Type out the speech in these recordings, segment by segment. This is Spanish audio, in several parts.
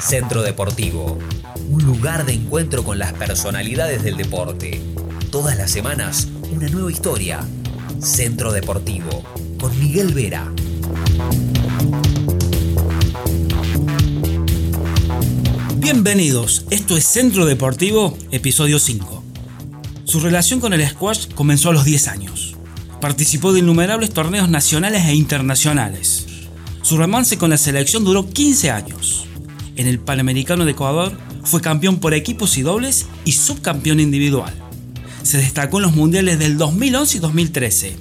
Centro Deportivo, un lugar de encuentro con las personalidades del deporte. Todas las semanas, una nueva historia. Centro Deportivo, con Miguel Vera. Bienvenidos, esto es Centro Deportivo, episodio 5. Su relación con el squash comenzó a los 10 años. Participó de innumerables torneos nacionales e internacionales. Su romance con la selección duró 15 años. En el Panamericano de Ecuador fue campeón por equipos y dobles y subcampeón individual. Se destacó en los mundiales del 2011 y 2013.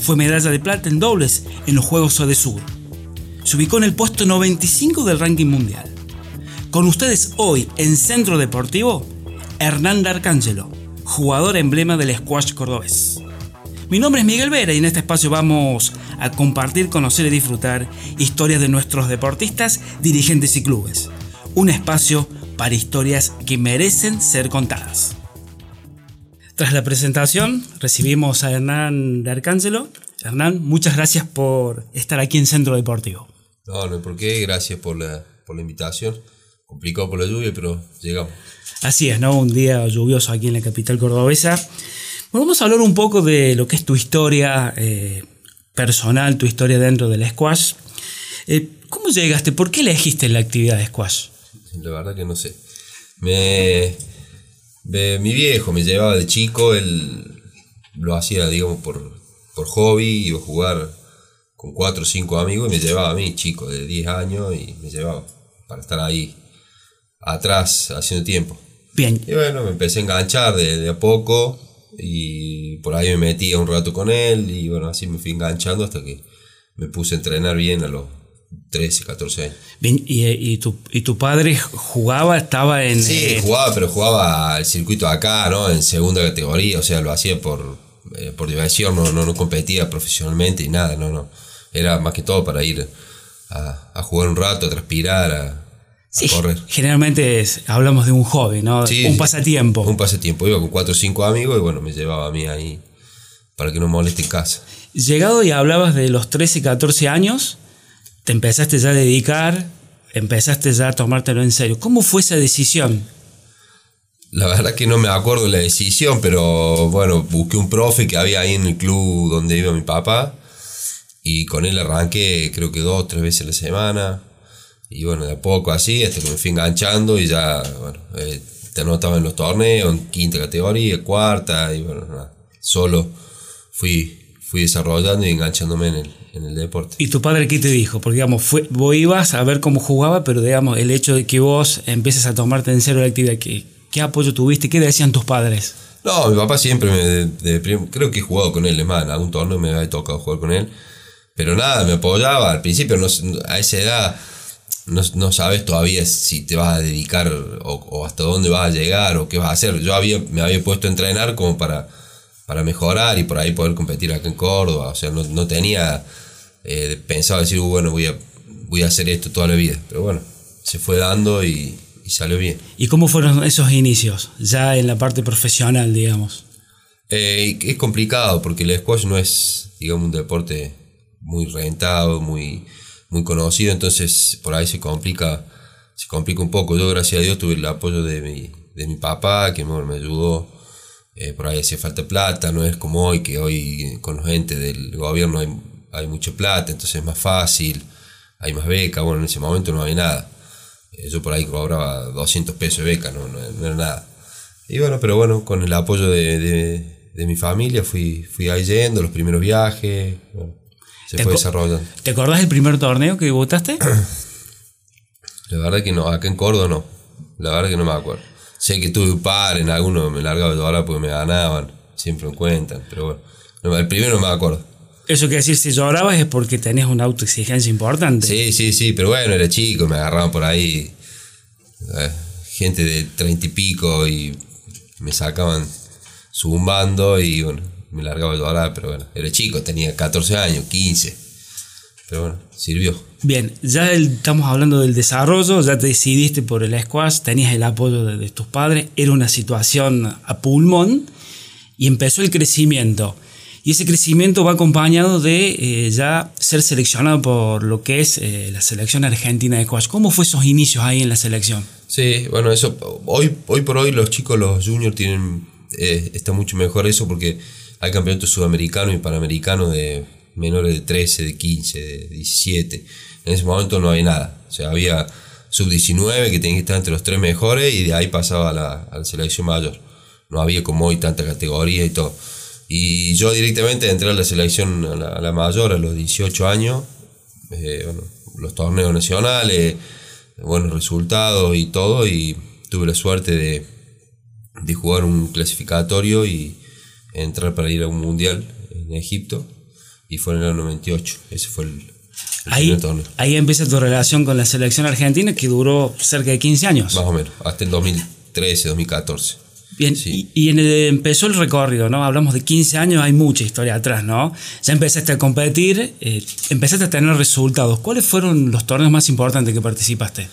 Fue medalla de plata en dobles en los Juegos Sur. Se ubicó en el puesto 95 del ranking mundial. Con ustedes hoy en Centro Deportivo, Hernán D'Arcángelo, jugador emblema del squash cordobés. Mi nombre es Miguel Vera y en este espacio vamos a compartir, conocer y disfrutar historias de nuestros deportistas, dirigentes y clubes. Un espacio para historias que merecen ser contadas. Tras la presentación, recibimos a Hernán de Arcángelo. Hernán, muchas gracias por estar aquí en Centro Deportivo. No, no hay por qué, gracias por la, por la invitación. Complicado por la lluvia, pero llegamos. Así es, ¿no? Un día lluvioso aquí en la capital cordobesa vamos a hablar un poco de lo que es tu historia eh, personal, tu historia dentro del squash. Eh, ¿Cómo llegaste? ¿Por qué elegiste la actividad de squash? La verdad que no sé. Me, mi viejo me llevaba de chico, él lo hacía, digamos, por, por hobby, iba a jugar con cuatro o cinco amigos y me llevaba a mí, chico, de 10 años, y me llevaba para estar ahí atrás haciendo tiempo. Bien. Y bueno, me empecé a enganchar de, de a poco y por ahí me metía un rato con él y bueno, así me fui enganchando hasta que me puse a entrenar bien a los 13, 14 años. Bien, ¿y, y, tu, y tu padre jugaba, estaba en...? Sí, eh, jugaba, pero jugaba al circuito acá, ¿no? En segunda categoría, o sea, lo hacía por, eh, por diversión, no, no, no, competía profesionalmente y nada, no, no. Era más que todo para ir a, a jugar un rato, a transpirar, a, Sí, generalmente hablamos de un hobby, ¿no? un pasatiempo. Un pasatiempo. Iba con cuatro o cinco amigos y bueno, me llevaba a mí ahí para que no moleste en casa. Llegado y hablabas de los 13, 14 años, te empezaste ya a dedicar, empezaste ya a tomártelo en serio. ¿Cómo fue esa decisión? La verdad que no me acuerdo de la decisión, pero bueno, busqué un profe que había ahí en el club donde iba mi papá y con él arranqué creo que dos o tres veces a la semana y bueno, de a poco así, hasta que me fui enganchando y ya, bueno, eh, te anotaba en los torneos, en quinta categoría, cuarta, y bueno, nada, solo fui, fui desarrollando y enganchándome en el, en el deporte. ¿Y tu padre qué te dijo? Porque digamos, fue, vos ibas a ver cómo jugaba, pero digamos, el hecho de que vos empieces a tomarte en serio la actividad, ¿qué, qué apoyo tuviste? ¿Qué decían tus padres? No, mi papá siempre me, creo que he jugado con él, es más, en algún torneo me había tocado jugar con él, pero nada, me apoyaba, al principio no, a esa edad no, sabes todavía si te vas a dedicar o, hasta dónde vas a llegar o qué vas a hacer. Yo había, me había puesto a entrenar como para, para mejorar y por ahí poder competir acá en Córdoba. O sea, no, tenía eh, pensado decir, uh, bueno, voy a, voy a hacer esto toda la vida. Pero bueno, se fue dando y, salió bien. ¿Y cómo fueron esos inicios, ya en la parte profesional, digamos? Eh, es complicado porque el squash no es, digamos, un deporte muy rentado, muy muy conocido, entonces por ahí se complica, se complica un poco. Yo, gracias a Dios, tuve el apoyo de mi, de mi papá, que me ayudó. Eh, por ahí hacía falta plata, no es como hoy, que hoy con gente del gobierno hay, hay mucha plata, entonces es más fácil, hay más becas, bueno, en ese momento no había nada. Eh, yo por ahí cobraba 200 pesos de beca, no, no, era nada. Y bueno, pero bueno, con el apoyo de, de, mi familia fui, fui ahí yendo, los primeros viajes, se fue desarrollando. ¿Te acordás del primer torneo que votaste? La verdad que no, acá en Córdoba no. La verdad que no me acuerdo. Sé que tuve un par, en alguno me largaba de dólar porque me ganaban, siempre me cuentan, pero bueno, el primero no me acuerdo. Eso quiere decir, si llorabas es porque tenés una autoexigencia importante. Sí, sí, sí, pero bueno, era chico, me agarraban por ahí eh, gente de treinta y pico y me sacaban zumbando y bueno, me largaba a llorar, pero bueno, era chico, tenía 14 años, 15. Pero bueno, sirvió. Bien, ya estamos hablando del desarrollo, ya te decidiste por el squash, tenías el apoyo de, tus padres, era una situación a pulmón y empezó el crecimiento. Y ese crecimiento va acompañado de eh, ya ser seleccionado por lo que es eh, la selección argentina de squash. ¿Cómo fue esos inicios ahí en la selección? Sí, bueno, eso hoy, hoy por hoy los chicos, los juniors tienen, eh, está mucho mejor eso porque hay campeonatos sudamericanos y panamericanos de menores de 13, de 15, de 17. En ese momento no había nada. O sea, había sub-19 que tenía que estar entre los tres mejores y de ahí pasaba a la, selección mayor. No había como hoy tanta categoría y todo. Y yo directamente entré a la selección a la, mayor a los 18 años, eh, los torneos nacionales, buenos resultados y todo, y tuve la suerte de, de jugar un clasificatorio y entrar para ir a un mundial en Egipto, y fue en el año 98, ese fue el, ahí, torneo. Ahí empieza tu relación con la selección argentina que duró cerca de 15 años. Más o menos, hasta el 2013, 2014. Bien, y, en empezó el recorrido, ¿no? Hablamos de 15 años, hay mucha historia atrás, ¿no? Ya empezaste a competir, eh, empezaste a tener resultados. ¿Cuáles fueron los torneos más importantes que participaste?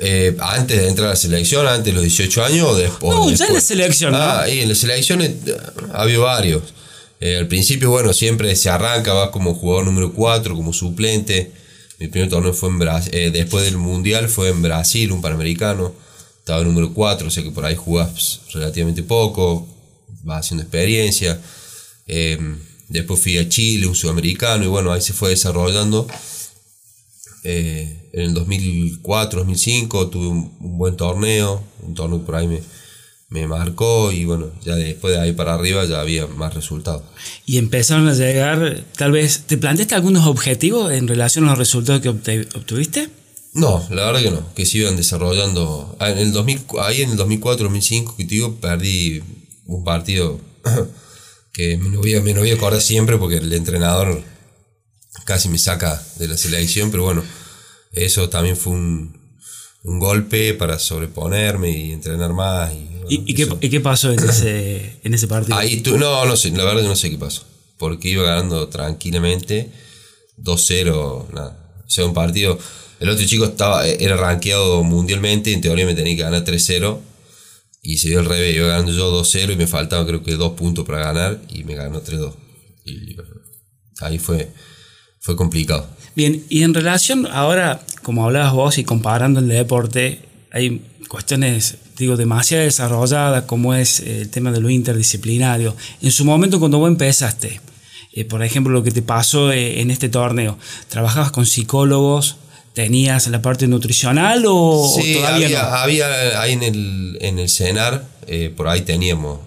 Eh, antes de entrar a la selección, antes de los 18 años o después. No, ya en la selección. Ah, y en la selección eh, había varios. al principio, bueno, siempre se arranca, vas como jugador número 4, como suplente. Mi primer torneo fue en Brasil, después del Mundial fue en Brasil, un Panamericano estaba en número 4, o sea que por ahí jugás relativamente poco, vas haciendo experiencia. Eh, después fui a Chile, un sudamericano, y bueno, ahí se fue desarrollando. Eh, en el 2004, 2005 tuve un, buen torneo, un torneo que por ahí me, me marcó y bueno, ya después de ahí para arriba ya había más resultados. Y empezaron a llegar, tal vez, ¿te planteaste algunos objetivos en relación a los resultados que obtuviste? No, la verdad que no, que se iban desarrollando. Ah, en el 2000, ahí en el 2004-2005, que te digo, perdí un partido que me lo, voy a, me voy a acordar siempre porque el entrenador casi me saca de la selección, pero bueno, eso también fue un, un golpe para sobreponerme y entrenar más. ¿Y, ¿Y, qué, ¿y qué, pasó en ese, en ese partido? Ahí tú, no, no sé, la verdad que no sé qué pasó, porque iba ganando tranquilamente 2-0, nada. O sea, un partido el otro chico estaba, era rankeado mundialmente, en teoría me tenía que ganar 3-0. Y se dio el revés, iba ganando yo 2-0 y me faltaban creo que dos puntos para ganar y me ganó 3-2. Y ahí fue, fue complicado. Bien, y en relación, ahora, como hablabas vos y comparando el deporte, hay cuestiones, digo, demasiado desarrolladas, como es el tema de lo interdisciplinario. En su momento, cuando vos empezaste, eh, por ejemplo, lo que te pasó eh, en este torneo, trabajabas con psicólogos, ¿Tenías la parte nutricional o, todavía había, no? había ahí en el, en el CENAR, eh, por ahí teníamos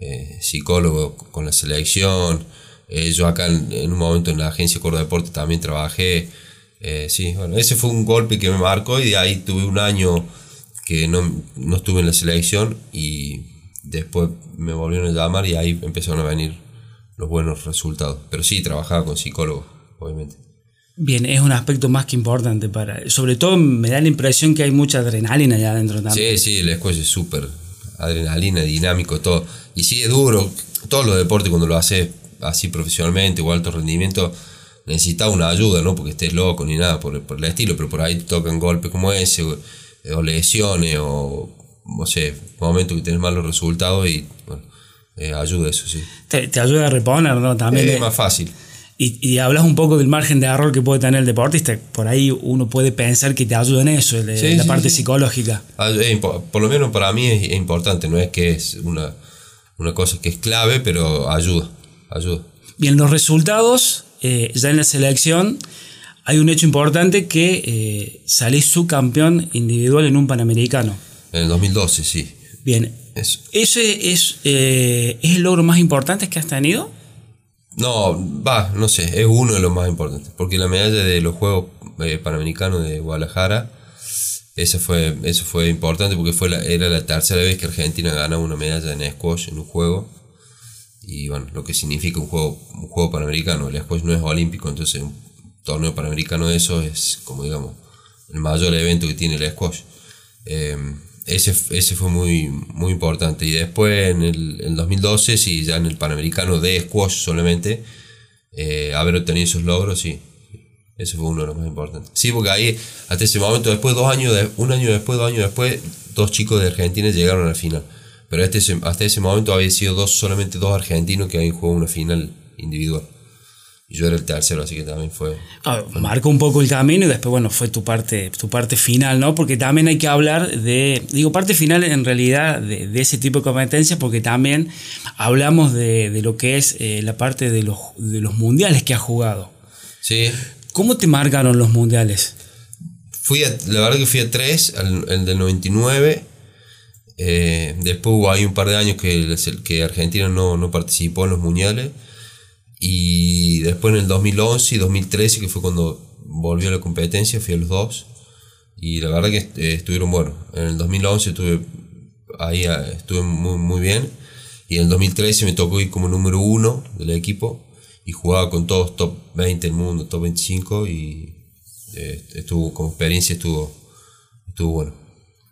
eh, psicólogo con la selección. Eh, yo acá en, un momento en la agencia Coro Deporte también trabajé. sí, bueno, ese fue un golpe que me marcó y de ahí tuve un año que no, no estuve en la selección y después me volvieron a llamar y ahí empezaron a venir los buenos resultados. Pero sí, trabajaba con psicólogo, obviamente. Bien, es un aspecto más que importante para. Sobre todo me da la impresión que hay mucha adrenalina allá adentro también. Sí, sí, el squash es súper adrenalina, dinámico, todo. Y sí, es duro. Todos los deportes, cuando lo haces así profesionalmente o alto rendimiento, necesitas una ayuda, no porque estés loco ni nada por, por el estilo, pero por ahí te tocan golpes como ese, o, lesiones, o no sé, momentos que tienes malos resultados y bueno, eh, ayuda eso, sí. Te, ayuda a reponer, ¿no? También. Es más fácil. Y, hablas un poco del margen de error que puede tener el deportista. Por ahí uno puede pensar que te ayuda en eso, la parte psicológica. Ah, por lo menos para mí es, importante, no es que es una, una, cosa que es clave, pero ayuda, ayuda. Bien, los resultados, eh, ya en la selección, hay un hecho importante que eh, salís subcampeón individual en un Panamericano. En el 2012, sí. Bien, eso. ¿ese es, eh, es el logro más importante que has tenido? No, va, no sé, es uno de los más importantes. Porque la medalla de los Juegos eh, Panamericanos de Guadalajara, esa fue, eso fue importante porque fue la, era la tercera vez que Argentina gana una medalla en squash en un juego. Y bueno, lo que significa un juego, un juego panamericano. El squash no es olímpico, entonces un torneo panamericano de eso es como digamos el mayor evento que tiene el squash. Eh, ese, ese fue muy, muy importante. Y después en el 2012, sí, ya en el Panamericano de squash solamente, eh, haber obtenido esos logros, sí. Ese fue uno de los más importantes. Sí, porque ahí, hasta ese momento, después, dos años, de, un año después, dos años después, dos chicos de Argentina llegaron al final. Pero este, hasta ese momento había sido dos, solamente dos argentinos que habían jugado una final individual. Y yo era el tercero, así que también fue. Ah, marcó un poco el camino y después, bueno, fue tu parte, tu parte final, ¿no? Porque también hay que hablar de. Digo, parte final en realidad de, ese tipo de competencias, porque también hablamos de, lo que es eh, la parte de los, de los mundiales que has jugado. Sí. ¿Cómo te marcaron los mundiales? Fui a, la verdad que fui a tres, el, del 99. Eh, después hubo ahí un par de años que, que Argentina no, no participó en los mundiales. Y después en el 2011 y 2013, que fue cuando volvió a la competencia, fui a los dos. Y la verdad que eh, estuvieron buenos. En el 2011 estuve ahí, ah, estuve muy, muy bien. Y en el 2013 me tocó ir como número uno del equipo. Y jugaba con todos top 20 del mundo, top 25. Y eh, estuvo, como experiencia estuvo, estuvo bueno.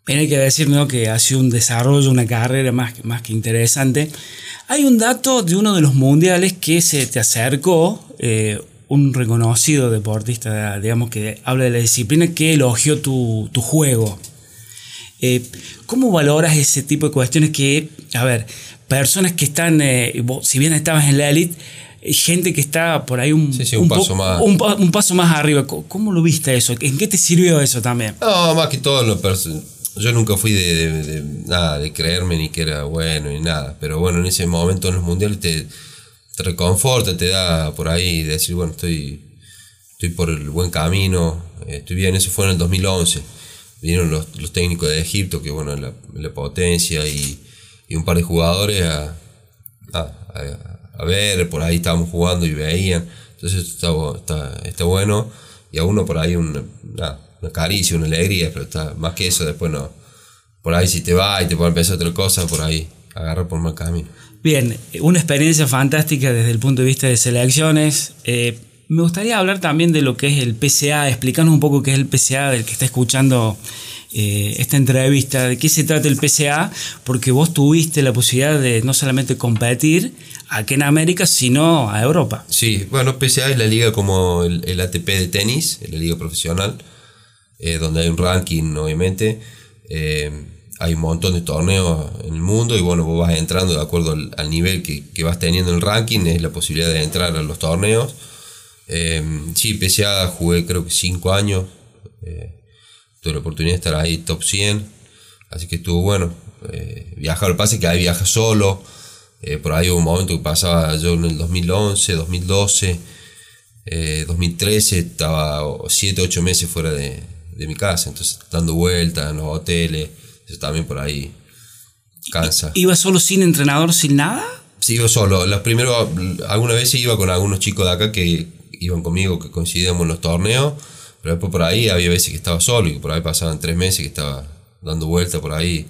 Pero hay que decir que ha sido un desarrollo, una carrera más, más que interesante. Hay un dato de uno de los mundiales que se te acercó, eh, un reconocido deportista, digamos, que habla de la disciplina, que elogió tu, juego. Eh, ¿Cómo valoras ese tipo de cuestiones que, a ver, personas que están, eh, si bien estabas en la élite, gente que está por ahí un, paso más. Un, paso más arriba. ¿Cómo, lo viste eso? ¿En qué te sirvió eso también? No, más que todo lo personal yo nunca fui de, nada, de creerme ni que era bueno ni nada. Pero bueno, en ese momento en los mundiales te, te reconforta, te da por ahí decir, bueno, estoy, estoy por el buen camino, eh, estoy bien. Eso fue en el 2011. Vinieron los, técnicos de Egipto, que bueno, la, la potencia y, un par de jugadores a, a, ver, por ahí estábamos jugando y veían. Entonces está, está, está bueno. Y a uno por ahí un, nada, una caricia, una alegría, pero está, más que eso después no. Por ahí si te va y te puede empezar otra cosa, por ahí agarra por mal camino. Bien, una experiencia fantástica desde el punto de vista de selecciones. Eh, me gustaría hablar también de lo que es el PCA, explicarnos un poco qué es el PCA del que está escuchando eh, esta entrevista, de qué se trata el PCA, porque vos tuviste la posibilidad de no solamente competir aquí en América, sino a Europa. Sí, bueno, PCA es la liga como el, el ATP de tenis, la liga profesional. Eh, donde hay un ranking, obviamente. Eh, hay un montón de torneos en el mundo y bueno, vos vas entrando de acuerdo al, nivel que, vas teniendo en el ranking, es la posibilidad de entrar a los torneos. Eh, sí, PCA jugué creo que 5 años, tuve la oportunidad de estar ahí top 100, así que estuvo bueno. viajar, lo que pasa es que ahí viaja solo, por ahí hubo un momento que pasaba yo en el 2011, 2012, 2013, estaba 7, 8 meses fuera de, de mi casa, entonces dando vueltas en los hoteles, eso también por ahí cansa. ¿Iba solo sin entrenador, sin nada? Sí, iba solo. Los primeros, algunas veces iba con algunos chicos de acá que iban conmigo, que coincidíamos en los torneos, pero después por ahí había veces que estaba solo y por ahí pasaban tres meses que estaba dando vueltas por ahí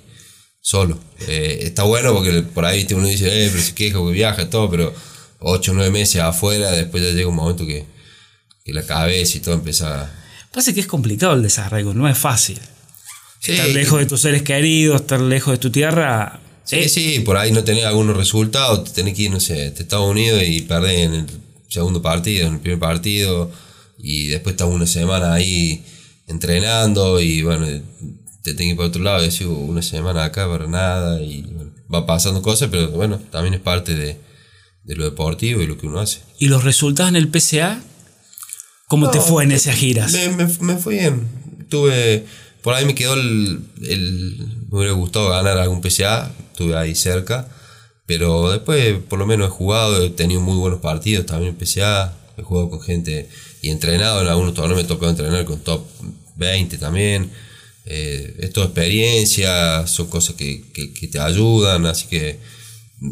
solo. Eh, está bueno porque por ahí uno dice, eh, pero se queja que viaja, todo, pero ocho o nueve meses afuera, después ya llega un momento que, que la cabeza y todo empieza Pasa que es complicado el desarraigo, no es fácil. Estar lejos de tus seres queridos, estar lejos de tu tierra. Sí, sí, por ahí no tenés algunos resultados, te tenés que ir, no sé, a Estados Unidos y perder en el segundo partido, en el primer partido, y después estás una semana ahí entrenando y bueno, te tenés que ir por otro lado y decir uh, una semana acá para nada y va pasando cosas, pero bueno, también es parte de, de lo deportivo y lo que uno hace. ¿Y los resultados en el PCA ¿Cómo te fue en esas giras? Me, me, fue bien. Tuve. Por ahí me quedó el, Me hubiera gustado ganar algún PCA. Estuve ahí cerca. Pero después, por lo menos, he jugado. He tenido muy buenos partidos también en PCA. He jugado con gente y entrenado. En algunos torneos me tocó entrenar con top 20 también. Eh, es toda experiencia. Son cosas que, que, te ayudan. Así que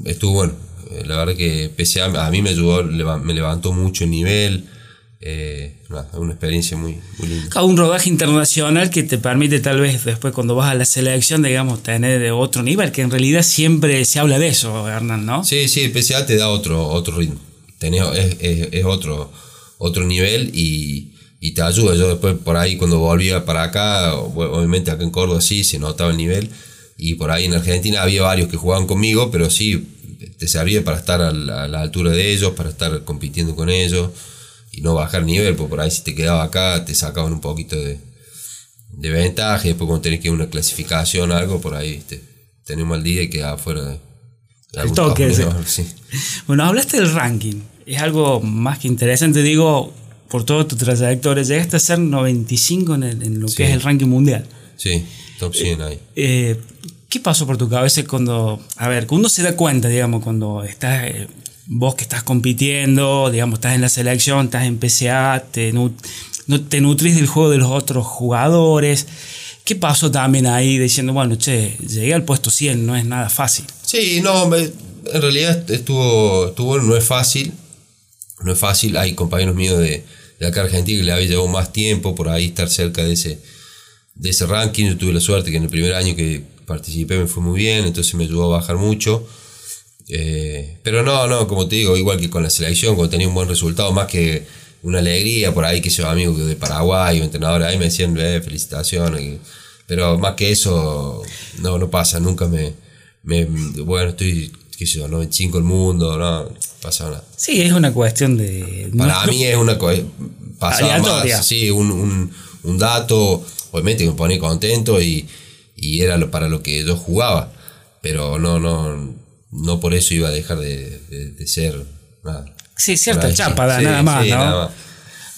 estuvo bueno. Eh, la verdad que PCA a mí me ayudó. Me levantó mucho el nivel eh, una, experiencia muy, muy linda. Un rodaje internacional que te permite tal vez después cuando vas a la selección, digamos, tener de otro nivel, que en realidad siempre se habla de eso, Hernán, ¿no? Sí, sí, especial te da otro, otro ritmo, Tenés, es, es, otro, otro nivel y, y, te ayuda. Yo después por ahí cuando volvía para acá, obviamente acá en Córdoba sí se notaba el nivel y por ahí en Argentina había varios que jugaban conmigo, pero sí te servía para estar a la altura de ellos, para estar compitiendo con ellos y no bajar nivel, porque por ahí si te quedaba acá te sacaban un poquito de, de ventaja y después cuando tenés que ir a una clasificación o algo, por ahí te, tener un mal día y quedar afuera de, de El toque, torneo, sí. Bueno, hablaste del ranking. Es algo más que interesante, digo, por toda tu trayectoria. Llegaste a ser 95 en, el- en lo Sí. que es el ranking mundial. Sí, top 100 ahí. Eh, ¿Qué pasó por tu cabeza cuando, a ver, cuando uno se da cuenta, digamos, cuando estás, eh, vos que estás compitiendo, digamos, estás en la selección, estás en PCA, te, te nutrís del juego de los otros jugadores? ¿Qué pasó también ahí diciendo, bueno, che, llegué al puesto 100, no es nada fácil? Sí, no, en realidad estuvo, estuvo no es fácil. No es fácil. Hay compañeros míos de, de acá Argentina que le había llevado más tiempo por ahí estar cerca de ese, de ese ranking. Yo tuve la suerte que en el primer año que participé me fue muy bien, entonces me ayudó a bajar mucho. Eh, pero no, no, como te digo, igual que con la selección, cuando tenía un buen resultado, más que una alegría por ahí que yo amigos de Paraguay o entrenadores ahí me decían, eh, felicitaciones. Pero más que eso, no, no pasa, nunca me, me bueno, estoy, qué sé yo, 95 el mundo, no, pasa nada. Sí, es una cuestión de... Para nuestro- mí es una Aleatoria. más, sí, un, un, un dato, obviamente me ponía contento y, y era para lo que yo jugaba, pero no, no, no por eso iba a dejar de, de- de ser nada. Sí, cierta Por ahí, chapa, da, sí, nada más, sí, ¿no? nada más.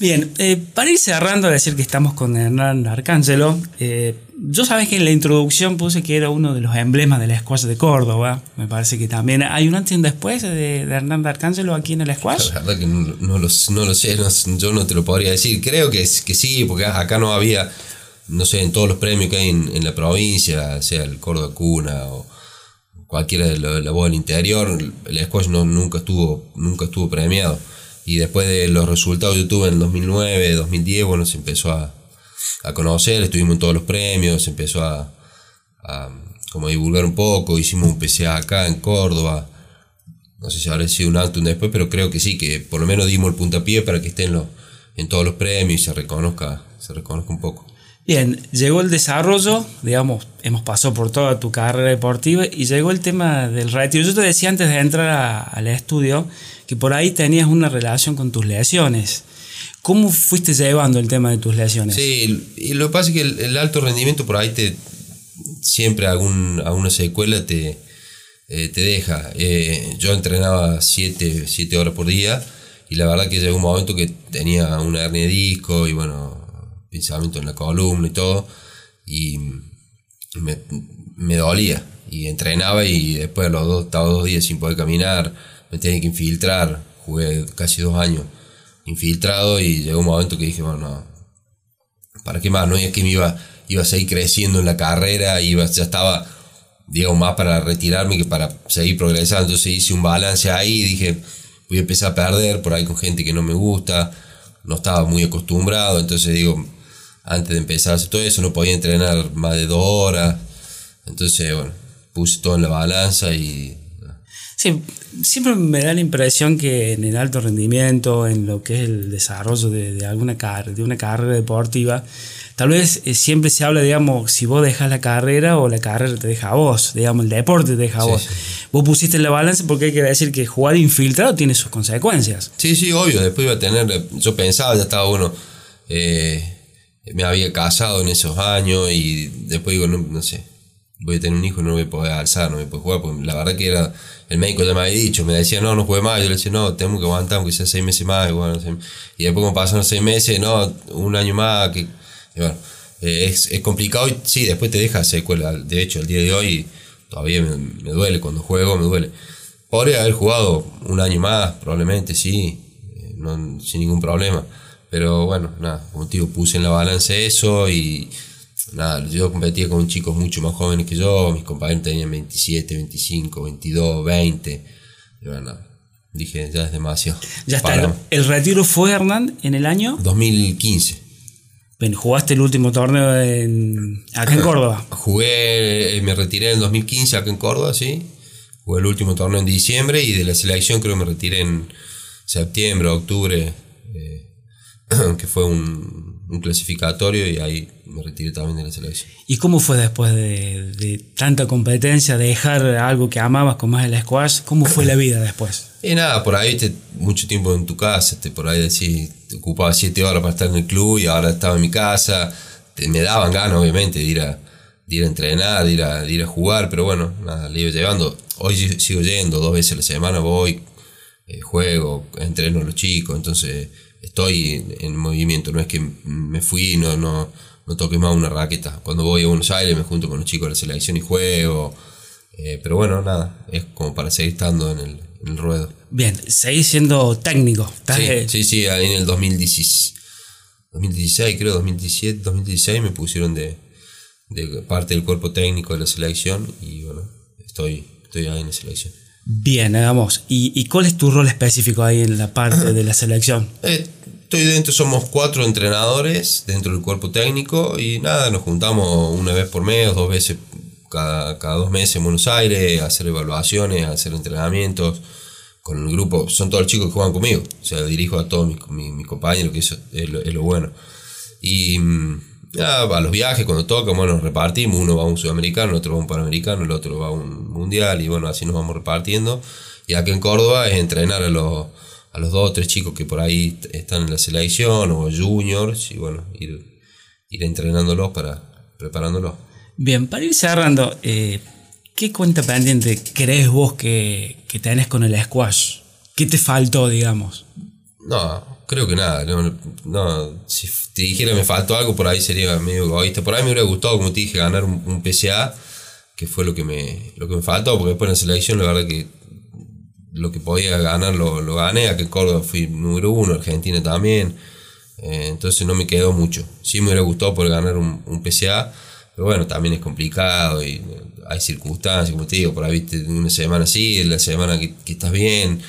Bien, eh, para ir cerrando, decir que estamos con Hernán Arcángelo, eh, yo sabes que en la introducción puse que era uno de los emblemas de la squash de Córdoba. Me parece que también hay un antes y un después de, de Hernán Arcángelo aquí en el squash. La verdad que no, no lo, no lo sé, no- yo no te lo podría decir. Creo que, que sí, porque acá no había, no sé, en todos los premios que hay en, en la provincia, sea el Córdoba Cuna o cualquiera de la, voz del interior, el squash no, nunca, estuvo, nunca estuvo premiado. Y después de los resultados que yo tuve en el 2009, 2010, bueno, se empezó a, a conocer, estuvimos en todos los premios, se empezó a, a como divulgar un poco, hicimos un PCA acá en Córdoba, no sé si habrá sido un antes o un después, pero creo que sí, que por lo menos dimos el puntapié para que esté en, los- en todos los premios y se reconozca, se reconozca un poco. Bien, llegó el desarrollo, digamos, hemos pasado por toda tu carrera deportiva y llegó el tema del retiro. Yo te decía antes de entrar al estudio que por ahí tenías una relación con tus lesiones. ¿Cómo fuiste llevando el tema de tus lesiones? Sí, y lo que pasa es que el, el alto rendimiento por ahí te siempre algún, alguna secuela te, eh, te deja. Eh, yo entrenaba 7 horas por día y la verdad que llegó un momento que tenía una hernia de disco y bueno, pensamiento en la columna y todo y me, me dolía y entrenaba y después a los dos, estaba dos días sin poder caminar, me tenía que infiltrar, jugué casi dos años infiltrado y llegó un momento que dije, bueno, no, ¿para qué más? No es que me iba, iba a seguir creciendo en la carrera, iba, ya estaba, digamos, más para retirarme que para seguir progresando. Entonces hice un balance ahí y dije, voy a empezar a perder por ahí con gente que no me gusta, no estaba muy acostumbrado, entonces digo, antes de empezar a hacer todo eso no podía entrenar más de dos horas. Entonces, bueno, puse todo en la balanza y... Sí, siempre me da la impresión que en el alto rendimiento, en lo que es el desarrollo de, de alguna car de una carrera deportiva, tal vez eh, siempre se habla, digamos, si vos dejas la carrera o la carrera te deja a vos, digamos, el deporte te deja a Sí, vos. sí. Vos pusiste en la balanza porque hay que decir que jugar infiltrado tiene sus consecuencias. Sí, sí, obvio. Después iba a tener. Yo pensaba, ya estaba bueno. eh, me había casado en esos años y después digo, no, no sé. Voy a tener un hijo no me voy a poder alzar, no me puedo jugar. Porque la verdad que era. El médico ya me había dicho, me decía, no, no juegue más. Yo le decía, no, tenemos que aguantar, aunque sea seis meses más. Y, bueno, y después, como pasaron seis meses, no, un año más. Que, bueno, eh, es, es complicado y sí, después te deja secuela. De hecho, el día de hoy todavía me, duele. Cuando juego, me duele. Podría haber jugado un año más, probablemente, sí, eh, sin ningún problema. Pero bueno, nada, como te digo, puse en la balanza eso y nada, yo competía con chicos mucho más jóvenes que yo, mis compañeros tenían 27, 25, 22, 20. Y bueno, dije, ya es demasiado. Ya está. El, retiro fue, Hernán, en el año. 2015. Ven, jugaste el último torneo en, acá en Córdoba. Jugué, eh, me retiré en el 2015 acá en Córdoba, sí. Jugué el último torneo en diciembre y de la selección creo que me retiré en septiembre, octubre, eh, que fue un, un clasificatorio y ahí me retiré también de la selección. ¿Y cómo fue después de, de tanta competencia, dejar algo que amabas como es el squash? ¿Cómo fue la vida después? Y nada, por ahí te, mucho tiempo en tu casa, te, por ahí decís, te ocupaba siete horas para estar en el club y ahora estaba en mi casa. Te- me daban ganas, obviamente, de ir a, ir a entrenar, de ir a, ir a jugar, pero bueno, nada, le iba llevando. Hoy sigo yendo, dos veces a la semana voy, eh, juego, entreno a los chicos, entonces estoy en, movimiento, no es que me fui, no, no, no toque más una raqueta. Cuando voy a Buenos Aires me junto con los chicos de la selección y juego, eh, pero bueno, nada, es como para seguir estando en el, en el ruedo. Bien, seguís siendo técnico. Sí, sí, sí, ahí en el 2016, 2016 creo, 2017, 2016 me pusieron de, de parte del cuerpo técnico de la selección y bueno, estoy, estoy ahí en la selección. Bien, hagamos. ¿Y, cuál es tu rol específico ahí en la parte de la selección? Eh, estoy dentro, somos cuatro entrenadores dentro del cuerpo técnico y nada, nos juntamos una vez por mes dos veces cada, cada dos meses en Buenos Aires a hacer evaluaciones, a hacer entrenamientos con el grupo. Son todos los chicos que juegan conmigo, o sea, dirijo a todos mis, compañeros, que eso es lo, es lo bueno. Y mm, a los viajes cuando toca, bueno, repartimos, uno va a un sudamericano, el otro va a un panamericano, el otro va a un mundial y bueno, así nos vamos repartiendo. Y acá en Córdoba es entrenar a los, a los dos o tres chicos que por ahí están en la selección o juniors y bueno, ir, ir entrenándolos para preparándolos. Bien, para ir cerrando, eh, ¿qué cuenta pendiente crees vos que, que tenés con el squash? ¿Qué te faltó, digamos? No, Creo que nada, no, si te dijera me faltó algo, por ahí sería medio egoísta. Por ahí me hubiera gustado, como te dije, ganar un, PCA, que fue lo que me, lo que me faltó, porque después en la selección la verdad que lo que podía ganar lo, lo gané, aquí en Córdoba fui número uno, Argentina también, eh, entonces no me quedó mucho. Sí me hubiera gustado poder ganar un, un PCA, pero bueno, también es complicado y hay circunstancias, como te digo, por ahí viste una semana así, la semana que, que estás bien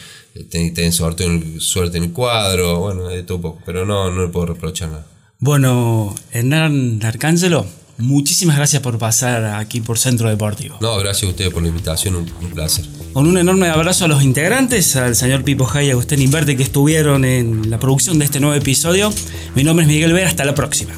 ten, suerte, en, suerte en el cuadro, bueno, de todo poco, pero no, no le puedo reprochar nada. Bueno, Hernán Arcángelo, muchísimas gracias por pasar aquí por Centro Deportivo. No, gracias a ustedes por la invitación, un, placer. Con un enorme abrazo a los integrantes, al señor Pipo Jay y a Agustín Inverte que estuvieron en la producción de este nuevo episodio. Mi nombre es Miguel Vera, hasta la próxima.